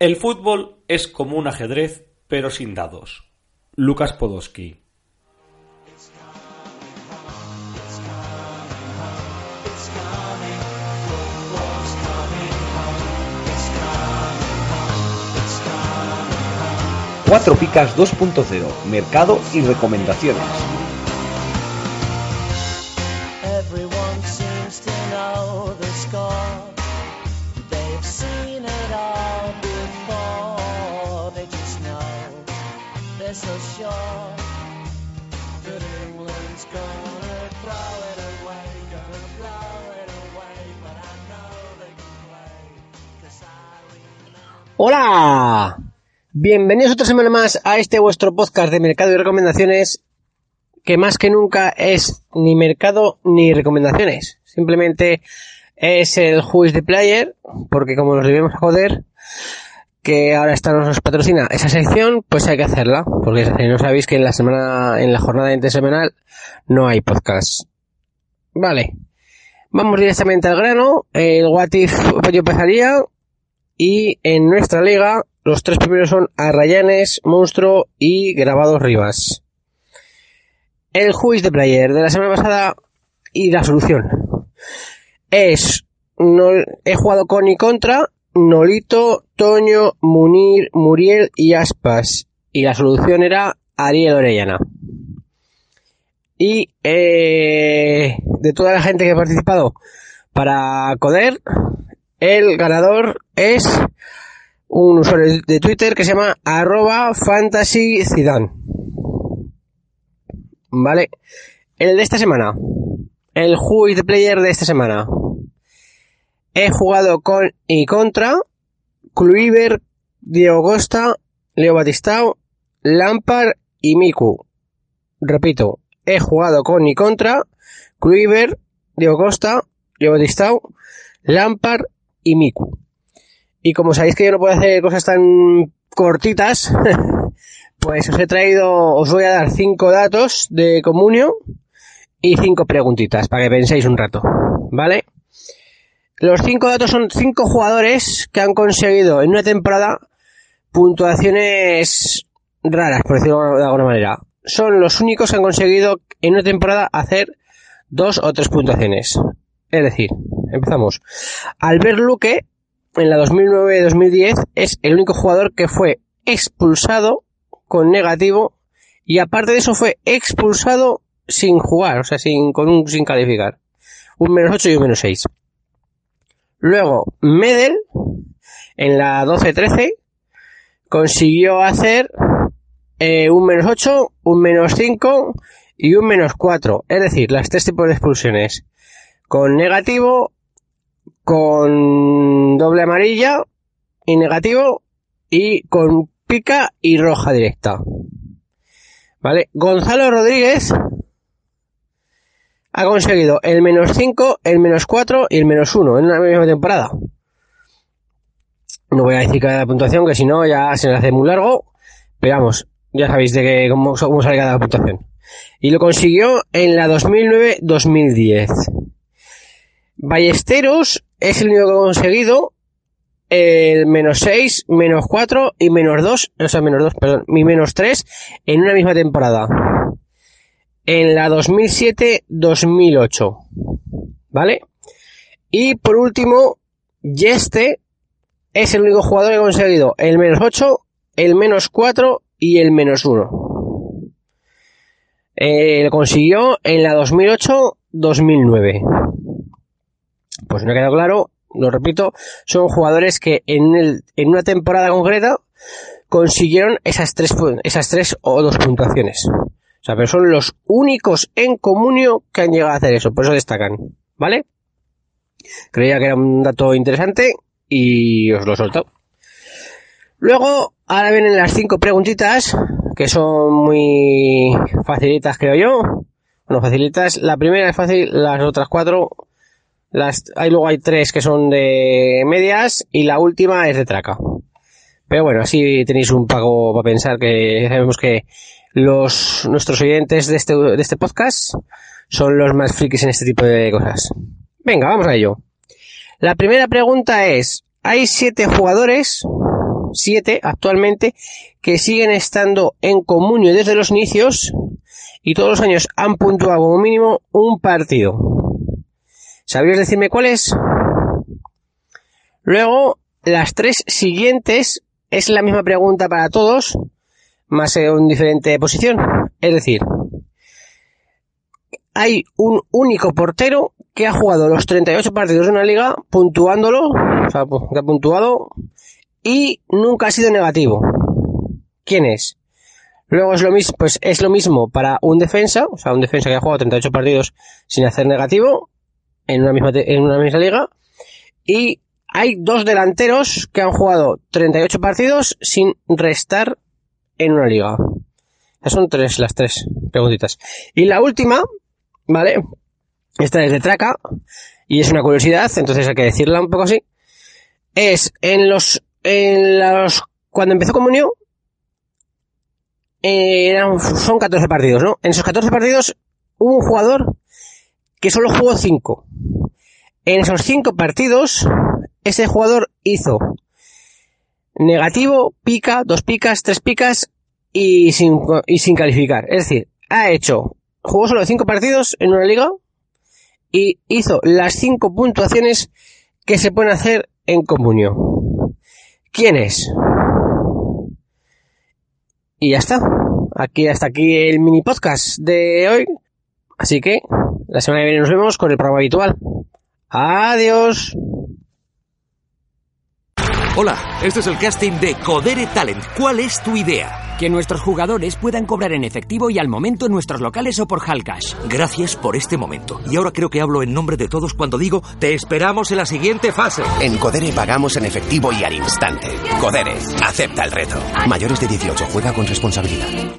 El fútbol es como un ajedrez, pero sin dados. Lucas Podolski. Cuatro Picas 2.0, mercado y recomendaciones. Everyone seems to know the score. Hola, bienvenidos otra semana más a este vuestro podcast de mercado y recomendaciones que más que nunca es ni mercado ni recomendaciones. Simplemente es el Who the Player, porque como nos debemos joder, que ahora esta nos patrocina esa sección, pues hay que hacerla, porque no sabéis que en la semana, en la jornada intersemanal no hay podcast. Vale. Vamos directamente al grano. El What If yo empezaría. Y en nuestra liga, los tres primeros son Arrayanes, Monstruo y Grabados Rivas. El is the Player de la semana pasada y la solución es no, he jugado con y contra Nolito, Toño, Munir, Muriel y Aspas. Y la solución era Ariel Orellana. Y eh, de toda la gente que ha participado para Coder, el ganador es un usuario de Twitter que se llama arroba fantasyzidane. Vale. El de esta semana. El Who Player de esta semana. He jugado con y contra Kluivert, Diego Costa, Leo Batistao, Lampard y Miku. Repito, he jugado con y contra Kluivert, Diego Costa, Leo Batistao, Lampard y Miku. Y como sabéis que yo no puedo hacer cosas tan cortitas, pues os he traído, os voy a dar cinco datos de comunio y cinco preguntitas para que penséis un rato, ¿vale? Los cinco datos son cinco jugadores que han conseguido en una temporada puntuaciones raras, por decirlo de alguna manera. Son los únicos que han conseguido en una temporada hacer dos o tres puntuaciones. Es decir, empezamos. Albert Luque, en la 2009-2010, es el único jugador que fue expulsado con negativo y aparte de eso fue expulsado sin jugar, o sea, sin, con un, sin calificar. Un menos 8 y un menos 6. Luego, Medel, en la 12-13, consiguió hacer eh, un menos 8, un menos 5 y un menos 4. Es decir, las tres tipos de expulsiones. Con negativo, con doble amarilla y negativo y con pica y roja directa. ¿Vale? Gonzalo Rodríguez ha conseguido el menos 5, el menos 4 y el menos 1 en una misma temporada. No voy a decir cada puntuación, que si no ya se me hace muy largo. Pero vamos, ya sabéis de que, cómo, cómo sale cada puntuación. Y lo consiguió en la 2009-2010. Ballesteros es el único que ha conseguido el menos 6, menos 4 y menos 2, o sea, menos 2, perdón, y menos 3 en una misma temporada. En la 2007-2008. ¿Vale? Y por último, Yeste es el único jugador que ha conseguido el menos 8, el menos 4 y el menos 1. Eh, lo consiguió en la 2008-2009. Pues no ha quedado claro, lo repito, son jugadores que en, el, en una temporada concreta consiguieron esas tres, esas tres o dos puntuaciones. O sea, pero son los únicos en comunio que han llegado a hacer eso, por eso destacan. ¿Vale? Creía que era un dato interesante y os lo solto. Luego, ahora vienen las cinco preguntitas, que son muy facilitas, creo yo. Bueno, facilitas. La primera es fácil, las otras cuatro, las, hay luego hay tres que son de medias y la última es de traca. Pero bueno, así tenéis un pago para pensar que sabemos que los, nuestros oyentes de este, de este podcast son los más frikis en este tipo de cosas. Venga, vamos a ello. La primera pregunta es, hay siete jugadores, siete actualmente, que siguen estando en comunio desde los inicios y todos los años han puntuado como mínimo un partido. ¿Sabrías decirme cuáles? Luego, las tres siguientes es la misma pregunta para todos, más en diferente posición. Es decir, hay un único portero que ha jugado los 38 partidos de una liga, puntuándolo, o sea, que ha puntuado, y nunca ha sido negativo. ¿Quién es? Luego es lo mismo, pues es lo mismo para un defensa, o sea, un defensa que ha jugado 38 partidos sin hacer negativo en una misma, en una misma liga, y hay dos delanteros que han jugado 38 partidos sin restar en una liga. Esas son tres, las tres preguntitas. Y la última, ¿vale? Esta es de traca y es una curiosidad, entonces hay que decirla un poco así. Es en los, en los, cuando empezó Comunio, eh, eran, son 14 partidos, ¿no? En esos 14 partidos hubo un jugador que solo jugó 5. En esos 5 partidos, ese jugador hizo negativo, pica, dos picas, tres picas y sin, calificar. Es decir, ha hecho, jugó solo 5 partidos en una liga, y hizo las cinco puntuaciones que se pueden hacer en comunión. ¿Quién es? Y ya está. Aquí hasta aquí el mini podcast de hoy. Así que la semana que viene nos vemos con el programa habitual. Adiós. Hola, este es el casting de Codere Talent. ¿Cuál es tu idea? Que nuestros jugadores puedan cobrar en efectivo y al momento en nuestros locales o por Halcash. Gracias por este momento. Y ahora creo que hablo en nombre de todos cuando digo, te esperamos en la siguiente fase. En Codere pagamos en efectivo y al instante. Codere, acepta el reto. Mayores de 18, juega con responsabilidad.